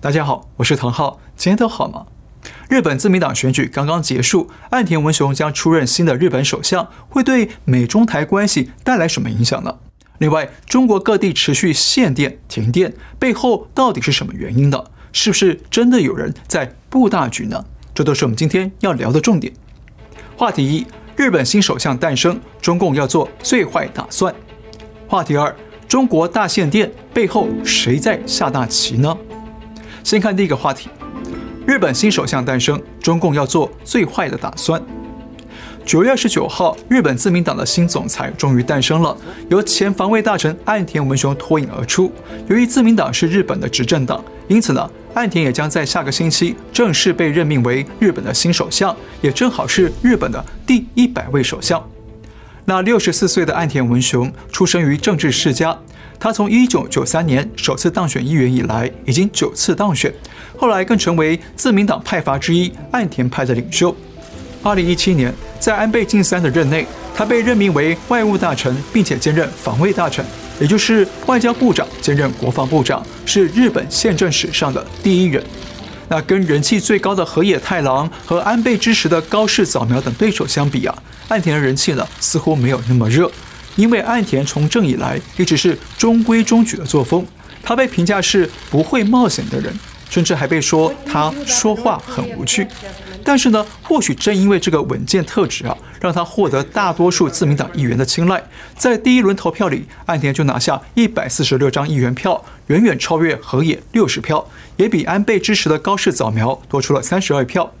大家好，我是唐浩，今天都好吗？日本自民党选举刚刚结束，岸田文雄将出任新的日本首相，会对美中台关系带来什么影响呢？另外，中国各地持续限电、停电，背后到底是什么原因呢？是不是真的有人在布大局呢？这都是我们今天要聊的重点。话题一：日本新首相诞生，中共要做最坏打算。话题二：中国大限电背后谁在下大棋呢？先看第一个话题，日本新首相诞生，中共要做最坏的打算。九月二十九号，日本自民党的新总裁终于诞生了，由前防卫大臣岸田文雄脱颖而出。由于自民党是日本的执政党，因此呢，岸田也将在下个星期正式被任命为日本的新首相，也正好是日本的第一百位首相。那六十四岁的岸田文雄出生于政治世家。他从一九九三年首次当选议员以来，已经九次当选，后来更成为自民党派阀之一岸田派的领袖。二零一七年，在安倍晋三的任内，他被任命为外务大臣，并且兼任防卫大臣，也就是外交部长兼任国防部长，是日本宪政史上的第一人。那跟人气最高的河野太郎和安倍支持的高市早苗等对手相比啊，岸田的人气呢似乎没有那么热。因为岸田从政以来一直是中规中矩的作风，他被评价是不会冒险的人，甚至还被说他说话很无趣。但是呢，或许正因为这个稳健特质啊，让他获得大多数自民党议员的青睐。在第一轮投票里，岸田就拿下一百四十六张议员票，远远超越河野六十票，也比安倍支持的高市早苗多出了三十二票。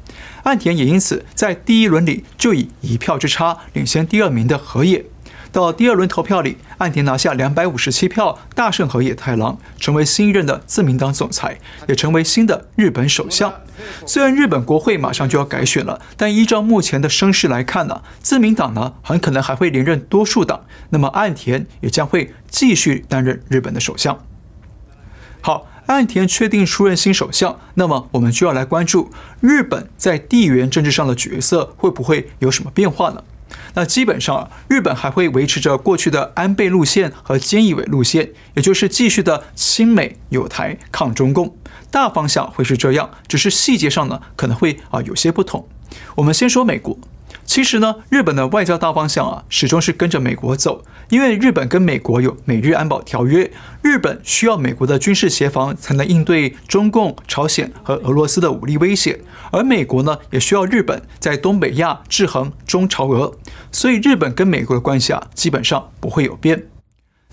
岸田也因此在第一轮里就以一票之差领先第二名的河野。到第二轮投票里，岸田拿下两百五十七票，大胜河野太郎，成为新一任的自民党总裁，也成为新的日本首相。虽然日本国会马上就要改选了，但依照目前的声势来看呢，自民党呢很可能还会连任多数党。那么岸田也将会继续担任日本的首相。好，岸田确定出任新首相，那么我们就要来关注日本在地缘政治上的角色会不会有什么变化呢？那基本上，日本还会维持着过去的安倍路线和菅义伟路线，也就是继续的亲美友台抗中共，大方向会是这样，只是细节上呢可能会啊有些不同。我们先说美国。其实呢，日本的外交大方向啊，始终是跟着美国走，因为日本跟美国有美日安保条约，日本需要美国的军事协防才能应对中共、朝鲜和俄罗斯的武力威胁，而美国呢，也需要日本在东北亚制衡中朝俄，所以日本跟美国的关系啊，基本上不会有变。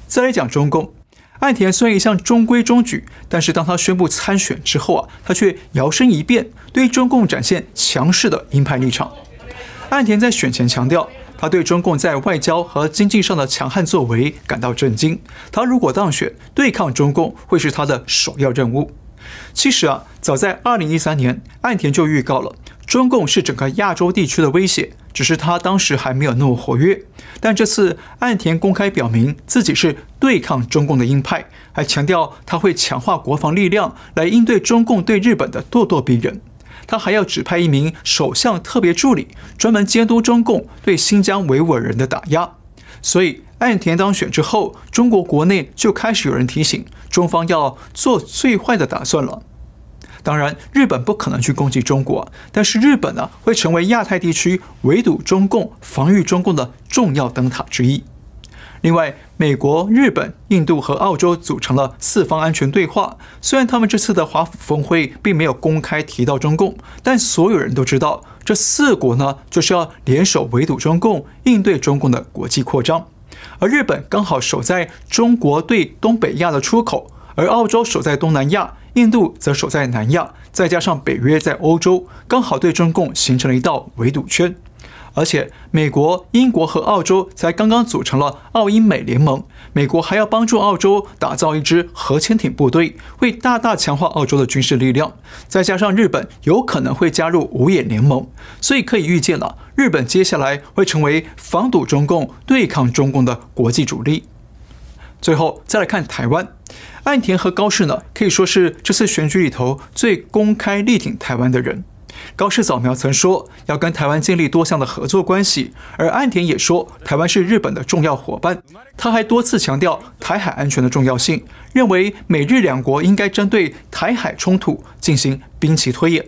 再来讲中共，岸田虽然一向中规中矩，但是当他宣布参选之后啊，他却摇身一变，对中共展现强势的鹰派立场。岸田在选前强调，他对中共在外交和经济上的强悍作为感到震惊。他如果当选，对抗中共会是他的首要任务。其实啊，早在2013年，岸田就预告了中共是整个亚洲地区的威胁，只是他当时还没有那么活跃。但这次岸田公开表明自己是对抗中共的鹰派，还强调他会强化国防力量来应对中共对日本的咄咄逼人。他还要指派一名首相特别助理，专门监督中共对新疆维吾尔人的打压。所以，岸田当选之后，中国国内就开始有人提醒中方要做最坏的打算了。当然，日本不可能去攻击中国，但是日本呢，会成为亚太地区围堵中共、防御中共的重要灯塔之一。另外，美国、日本、印度和澳洲组成了四方安全对话。虽然他们这次的华府峰会并没有公开提到中共，但所有人都知道，这四国呢就是要联手围堵中共，应对中共的国际扩张。而日本刚好守在中国对东北亚的出口，而澳洲守在东南亚，印度则守在南亚，再加上北约在欧洲，刚好对中共形成了一道围堵圈。而且，美国、英国和澳洲才刚刚组成了澳英美联盟，美国还要帮助澳洲打造一支核潜艇部队，会大大强化澳洲的军事力量。再加上日本有可能会加入五眼联盟，所以可以预见了，日本接下来会成为防堵中共、对抗中共的国际主力。最后再来看台湾，岸田和高市呢，可以说是这次选举里头最公开力挺台湾的人。高市早苗曾说要跟台湾建立多项的合作关系，而岸田也说台湾是日本的重要伙伴。他还多次强调台海安全的重要性，认为美日两国应该针对台海冲突进行兵棋推演。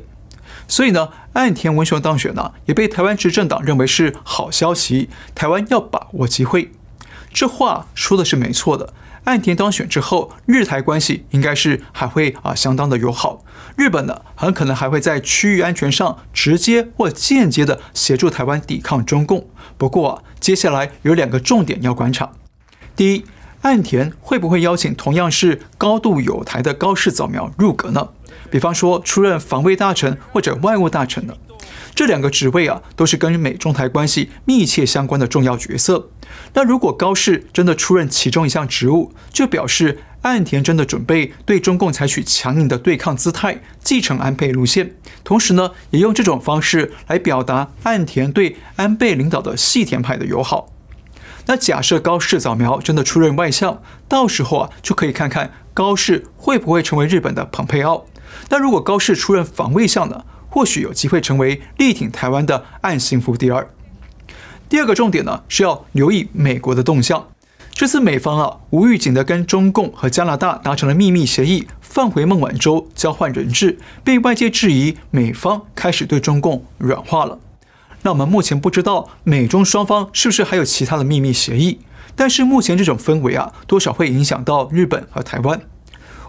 所以呢，岸田文雄当选呢，也被台湾执政党认为是好消息，台湾要把握机会。这话说的是没错的。岸田当选之后，日台关系应该是还会啊相当的友好。日本呢，很可能还会在区域安全上直接或间接的协助台湾抵抗中共。不过啊，接下来有两个重点要观察：第一，岸田会不会邀请同样是高度友台的高市早苗入阁呢？比方说出任防卫大臣或者外务大臣呢？这两个职位啊，都是跟美中台关系密切相关的重要角色。那如果高市真的出任其中一项职务，就表示岸田真的准备对中共采取强硬的对抗姿态，继承安倍路线。同时呢，也用这种方式来表达岸田对安倍领导的细田派的友好。那假设高市早苗真的出任外相，到时候啊，就可以看看高市会不会成为日本的蓬佩奥。那如果高市出任防卫相呢？或许有机会成为力挺台湾的岸信夫第二。第二个重点呢，是要留意美国的动向。这次美方啊无预警的跟中共和加拿大达成了秘密协议，放回孟晚舟交换人质，被外界质疑美方开始对中共软化了。那我们目前不知道美中双方是不是还有其他的秘密协议，但是目前这种氛围啊，多少会影响到日本和台湾。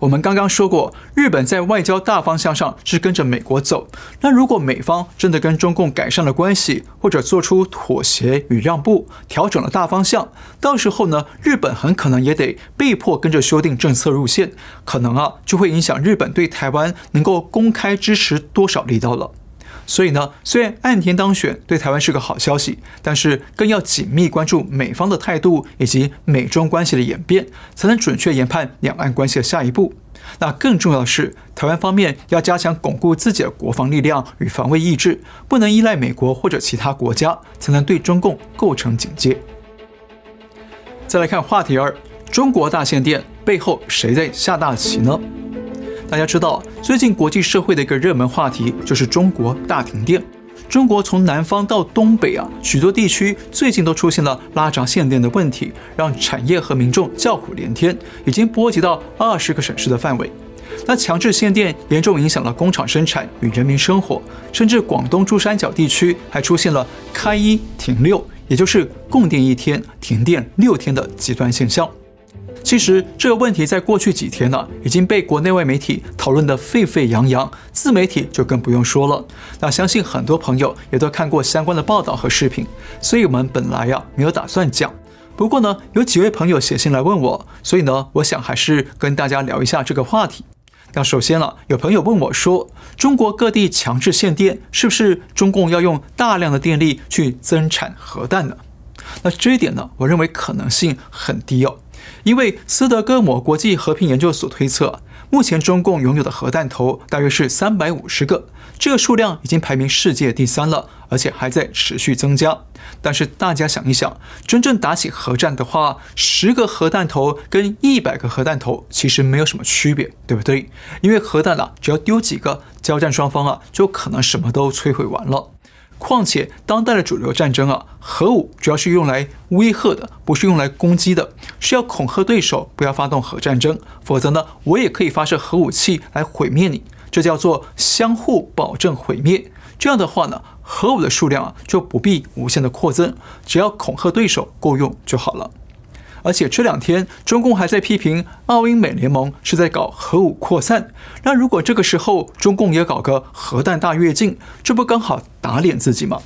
我们刚刚说过，日本在外交大方向上是跟着美国走。那如果美方真的跟中共改善了关系，或者做出妥协与让步，调整了大方向，到时候呢，日本很可能也得被迫跟着修订政策路线，可能啊就会影响日本对台湾能够公开支持多少力道了。所以呢，虽然岸田当选对台湾是个好消息，但是更要紧密关注美方的态度以及美中关系的演变，才能准确研判两岸关系的下一步。那更重要的是，台湾方面要加强巩固自己的国防力量与防卫意志，不能依赖美国或者其他国家，才能对中共构成警戒。再来看话题二：中国大限电背后谁在下大棋呢？大家知道，最近国际社会的一个热门话题就是中国大停电。中国从南方到东北啊，许多地区最近都出现了拉闸限电的问题，让产业和民众叫苦连天，已经波及到二十个省市的范围。那强制限电严重影响了工厂生产与人民生活，甚至广东珠三角地区还出现了开一停六，也就是供电一天，停电六天的极端现象。其实这个问题在过去几天呢，已经被国内外媒体讨论得沸沸扬扬，自媒体就更不用说了。那相信很多朋友也都看过相关的报道和视频，所以我们本来呀没有打算讲。不过呢，有几位朋友写信来问我，所以呢，我想还是跟大家聊一下这个话题。那首先呢，有朋友问我说，中国各地强制限电，是不是中共要用大量的电力去增产核弹呢？那这一点呢，我认为可能性很低哦。因为斯德哥尔摩国际和平研究所推测，目前中共拥有的核弹头大约是三百五十个，这个数量已经排名世界第三了，而且还在持续增加。但是大家想一想，真正打起核战的话，十个核弹头跟一百个核弹头其实没有什么区别，对不对？因为核弹啊，只要丢几个，交战双方啊就可能什么都摧毁完了。况且，当代的主流战争啊，核武主要是用来威吓的，不是用来攻击的，是要恐吓对手不要发动核战争，否则呢，我也可以发射核武器来毁灭你，这叫做相互保证毁灭。这样的话呢，核武的数量啊就不必无限的扩增，只要恐吓对手够用就好了。而且这两天，中共还在批评澳英美联盟是在搞核武扩散。那如果这个时候中共也搞个核弹大跃进，这不刚好打脸自己吗？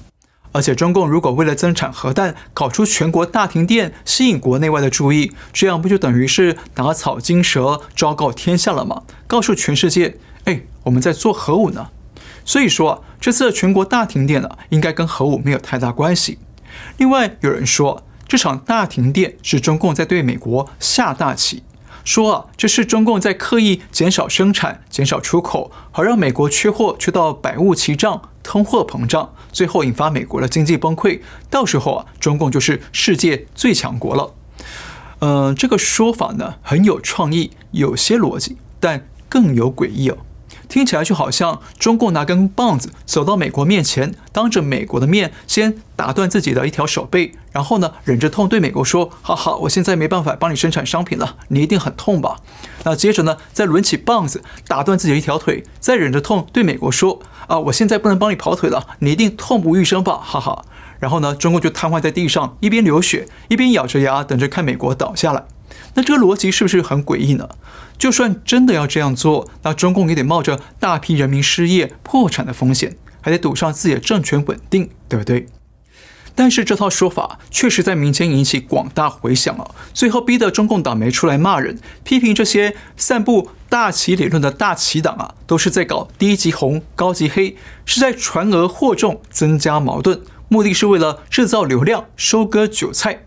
而且中共如果为了增产核弹，搞出全国大停电，吸引国内外的注意，这样不就等于是打草惊蛇，昭告天下了吗？告诉全世界，哎，我们在做核武呢。所以说，这次的全国大停电呢，应该跟核武没有太大关系。另外，有人说。这场大停电是中共在对美国下大棋，说啊，这是中共在刻意减少生产、减少出口，好让美国缺货缺到百物齐涨、通货膨胀，最后引发美国的经济崩溃。到时候啊，中共就是世界最强国了。嗯、这个说法呢很有创意，有些逻辑，但更有诡异哦。听起来就好像中共拿根棒子走到美国面前，当着美国的面先打断自己的一条手背，然后呢，忍着痛对美国说：“哈哈，我现在没办法帮你生产商品了，你一定很痛吧？”那接着呢，再抡起棒子打断自己一条腿，再忍着痛对美国说：“啊，我现在不能帮你跑腿了，你一定痛不欲生吧？”哈哈。然后呢，中共就瘫痪在地上，一边流血，一边咬着牙等着看美国倒下来。那这个逻辑是不是很诡异呢？就算真的要这样做，那中共也得冒着大批人民失业、破产的风险，还得赌上自己的政权稳定，对不对？但是这套说法确实在民间引起广大回响了，最后逼得中共党媒出来骂人，批评这些散布大旗理论的大旗党啊，都是在搞低级红、高级黑，是在传讹惑众、增加矛盾，目的是为了制造流量、收割韭菜。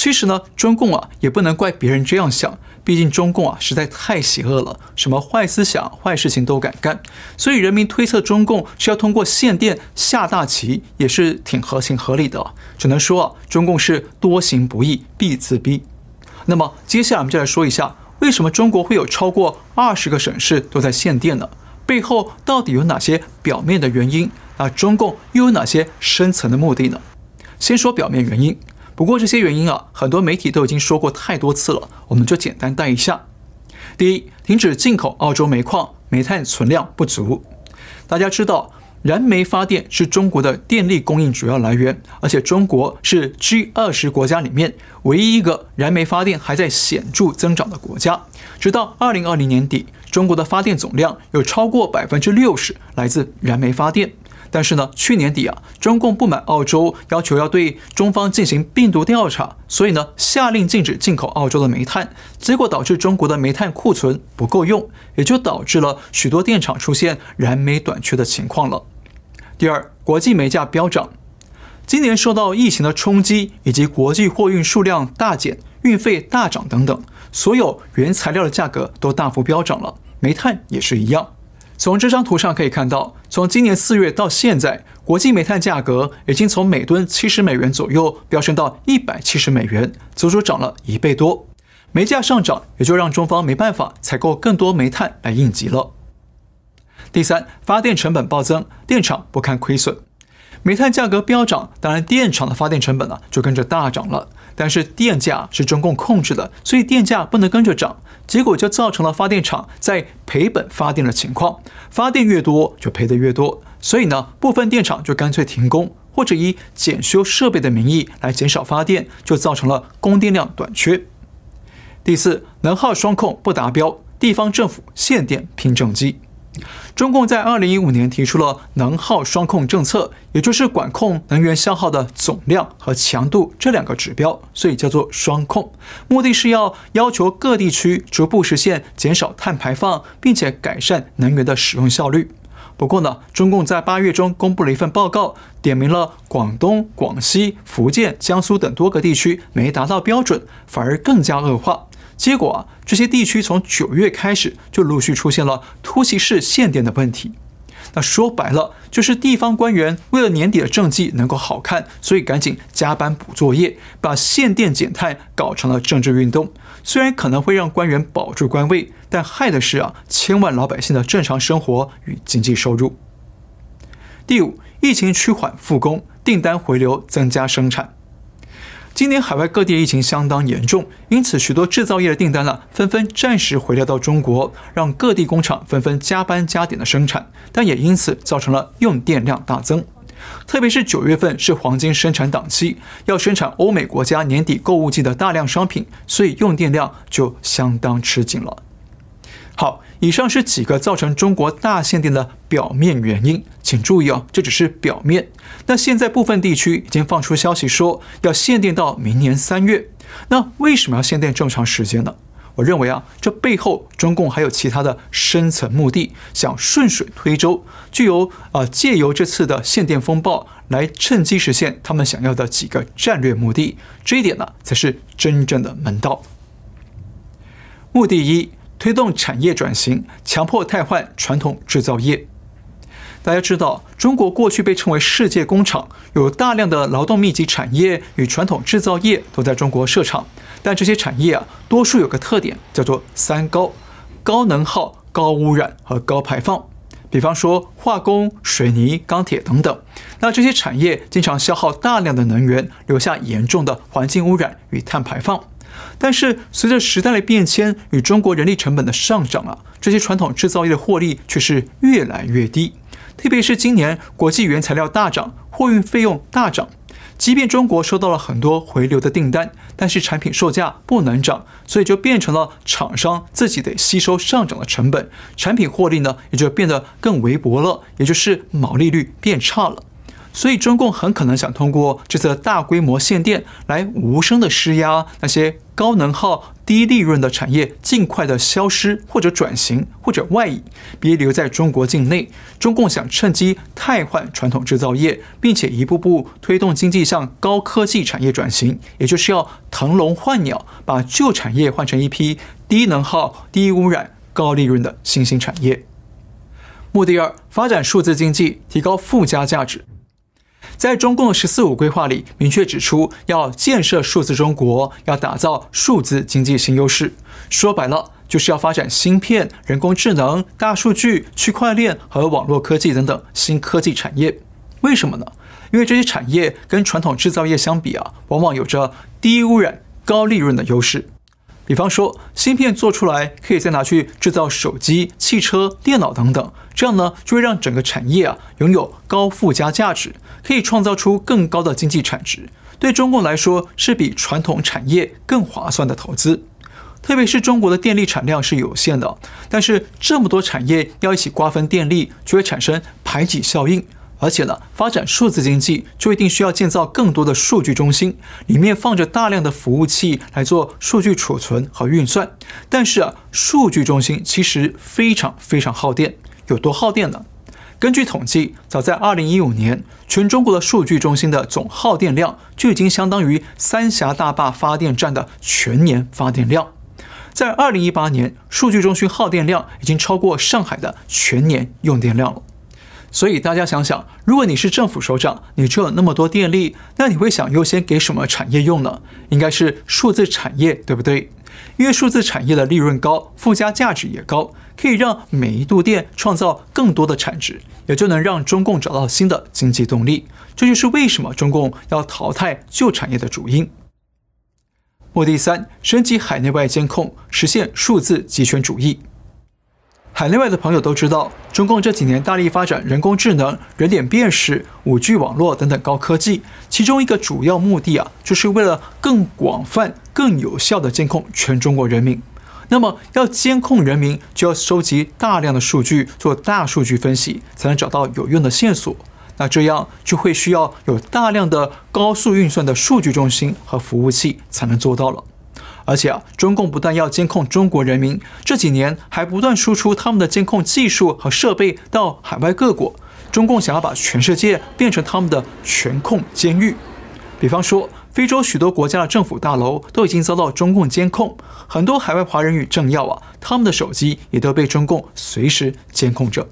其实呢，中共啊也不能怪别人这样想，毕竟中共啊实在太邪恶了，什么坏思想、坏事情都敢干，所以人民推测中共是要通过限电下大棋，也是挺合情合理的。只能说啊，中共是多行不义必自毙。那么接下来我们就来说一下，为什么中国会有超过二十个省市都在限电呢？背后到底有哪些表面的原因？那中共又有哪些深层的目的呢？先说表面原因。不过这些原因啊，很多媒体都已经说过太多次了，我们就简单带一下。第一，停止进口澳洲煤矿，煤炭存量不足。大家知道，燃煤发电是中国的电力供应主要来源，而且中国是 G 二十国家里面唯一一个燃煤发电还在显著增长的国家。直到二零二零年底，中国的发电总量有超过百分之六十来自燃煤发电。但是呢，去年底啊，中共不满澳洲要求要对中方进行病毒调查，所以呢，下令禁止进口澳洲的煤炭，结果导致中国的煤炭库存不够用，也就导致了许多电厂出现燃煤短缺的情况了。第二，国际煤价飙涨，今年受到疫情的冲击，以及国际货运数量大减、运费大涨等等，所有原材料的价格都大幅飙涨了，煤炭也是一样。从这张图上可以看到，从今年四月到现在，国际煤炭价格已经从每吨七十美元左右飙升到一百七十美元，足足涨了一倍多。煤价上涨，也就让中方没办法采购更多煤炭来应急了。第三，发电成本暴增，电厂不堪亏损。煤炭价格飙涨，当然电厂的发电成本呢就跟着大涨了。但是电价是中共控制的，所以电价不能跟着涨，结果就造成了发电厂在赔本发电的情况。发电越多就赔得越多，所以呢，部分电厂就干脆停工，或者以检修设备的名义来减少发电，就造成了供电量短缺。第四，能耗双控不达标，地方政府限电拼政绩。中共在二零一五年提出了能耗双控政策，也就是管控能源消耗的总量和强度这两个指标，所以叫做双控。目的是要要求各地区逐步实现减少碳排放，并且改善能源的使用效率。不过呢，中共在八月中公布了一份报告，点名了广东、广西、福建、江苏等多个地区没达到标准，反而更加恶化。结果啊，这些地区从九月开始就陆续出现了突袭式限电的问题。那说白了，就是地方官员为了年底的政绩能够好看，所以赶紧加班补作业，把限电减碳搞成了政治运动。虽然可能会让官员保住官位，但害的是啊，千万老百姓的正常生活与经济收入。第五，疫情趋缓复工，订单回流，增加生产。今年海外各地疫情相当严重，因此许多制造业的订单呢，纷纷暂时回流到中国，让各地工厂纷纷加班加点的生产，但也因此造成了用电量大增。特别是九月份是黄金生产档期，要生产欧美国家年底购物季的大量商品，所以用电量就相当吃紧了。好，以上是几个造成中国大限电的表面原因，请注意哦，这只是表面。那现在部分地区已经放出消息说要限电到明年三月，那为什么要限电这么长时间呢？我认为啊，这背后中共还有其他的深层目的，想顺水推舟，具有啊借由这次的限电风暴来趁机实现他们想要的几个战略目的。这一点呢，才是真正的门道。目的一。推动产业转型，强迫汰换传统制造业。大家知道，中国过去被称为世界工厂，有大量的劳动密集产业与传统制造业都在中国设厂。但这些产业啊，多数有个特点，叫做三高：高能耗、高污染和高排放。比方说化工、水泥、钢铁等等。那这些产业经常消耗大量的能源，留下严重的环境污染与碳排放。但是随着时代的变迁与中国人力成本的上涨啊，这些传统制造业的获利却是越来越低。特别是今年国际原材料大涨，货运费用大涨，即便中国收到了很多回流的订单，但是产品售价不能涨，所以就变成了厂商自己得吸收上涨的成本，产品获利呢也就变得更微薄了，也就是毛利率变差了。所以，中共很可能想通过这次大规模限电来无声的施压那些高能耗、低利润的产业，尽快的消失或者转型或者外移，别留在中国境内。中共想趁机汰换传统制造业，并且一步步推动经济向高科技产业转型，也就是要腾笼换鸟，把旧产业换成一批低能耗、低污染、高利润的新兴产业。目的二：发展数字经济，提高附加价值。在中共的“十四五”规划里，明确指出要建设数字中国，要打造数字经济新优势。说白了，就是要发展芯片、人工智能、大数据、区块链和网络科技等等新科技产业。为什么呢？因为这些产业跟传统制造业相比啊，往往有着低污染、高利润的优势。比方说，芯片做出来可以再拿去制造手机、汽车、电脑等等，这样呢就会让整个产业啊拥有高附加价值，可以创造出更高的经济产值。对中共来说，是比传统产业更划算的投资。特别是中国的电力产量是有限的，但是这么多产业要一起瓜分电力，就会产生排挤效应。而且呢，发展数字经济就一定需要建造更多的数据中心，里面放着大量的服务器来做数据储存和运算。但是啊，数据中心其实非常非常耗电，有多耗电呢？根据统计，早在2015年，全中国的数据中心的总耗电量就已经相当于三峡大坝发电站的全年发电量。在2018年，数据中心耗电量已经超过上海的全年用电量了。所以大家想想，如果你是政府首长，你只有那么多电力，那你会想优先给什么产业用呢？应该是数字产业，对不对？因为数字产业的利润高，附加价值也高，可以让每一度电创造更多的产值，也就能让中共找到新的经济动力。这就是为什么中共要淘汰旧产业的主因。目的三：升级海内外监控，实现数字极权主义。海内外的朋友都知道，中共这几年大力发展人工智能、人脸辨识、五 G 网络等等高科技，其中一个主要目的啊，就是为了更广泛、更有效地监控全中国人民。那么，要监控人民，就要收集大量的数据，做大数据分析，才能找到有用的线索。那这样就会需要有大量的高速运算的数据中心和服务器，才能做到了。而且啊，中共不但要监控中国人民，这几年还不断输出他们的监控技术和设备到海外各国。中共想要把全世界变成他们的全控监狱。比方说，非洲许多国家的政府大楼都已经遭到中共监控，很多海外华人与政要啊，他们的手机也都被中共随时监控着。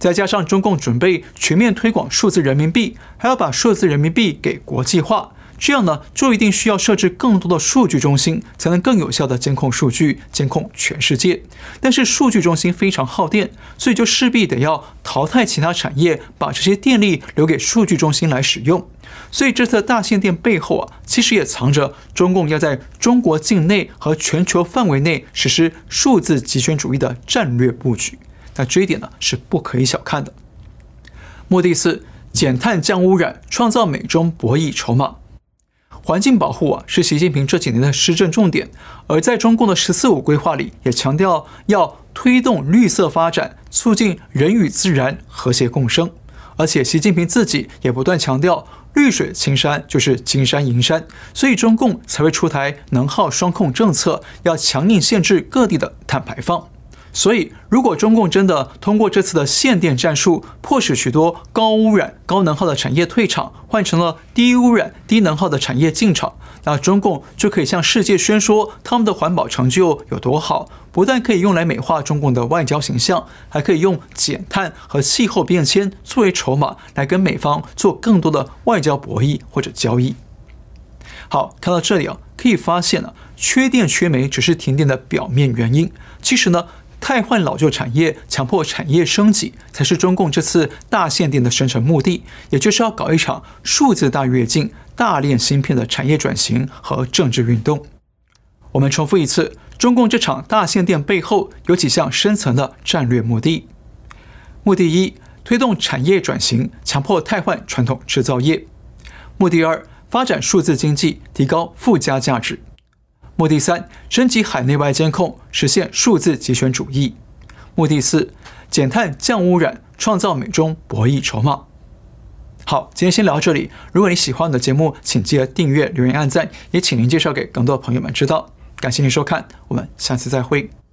再加上中共准备全面推广数字人民币，还要把数字人民币给国际化。这样呢，就一定需要设置更多的数据中心，才能更有效地监控数据，监控全世界。但是数据中心非常耗电，所以就势必得要淘汰其他产业，把这些电力留给数据中心来使用。所以这次大限电背后啊，其实也藏着中共要在中国境内和全球范围内实施数字极权主义的战略布局。那这一点呢，是不可以小看的。目的四：减碳降污染，创造美中博弈筹码。环境保护啊，是习近平这几年的施政重点，而在中共的“十四五”规划里，也强调要推动绿色发展，促进人与自然和谐共生。而且，习近平自己也不断强调，绿水青山就是金山银山，所以中共才会出台能耗双控政策，要强硬限制各地的碳排放。所以，如果中共真的通过这次的限电战术，迫使许多高污染、高能耗的产业退场，换成了低污染、低能耗的产业进场，那中共就可以向世界宣说他们的环保成就有多好。不但可以用来美化中共的外交形象，还可以用减碳和气候变迁作为筹码，来跟美方做更多的外交博弈或者交易。好，看到这里啊，可以发现啊，缺电缺煤只是停电的表面原因，其实呢。汰换老旧产业，强迫产业升级，才是中共这次大限电的深层目的，也就是要搞一场数字大跃进、大炼芯片的产业转型和政治运动。我们重复一次，中共这场大限电背后有几项深层的战略目的：目的一，推动产业转型，强迫汰换传统制造业；目的二，发展数字经济，提高附加价值。目的三，升级海内外监控，实现数字集权主义。目的四，减碳降污染，创造美中博弈筹码。好，今天先聊到这里。如果你喜欢我的节目，请记得订阅、留言、按赞，也请您介绍给更多的朋友们知道。感谢您收看，我们下次再会。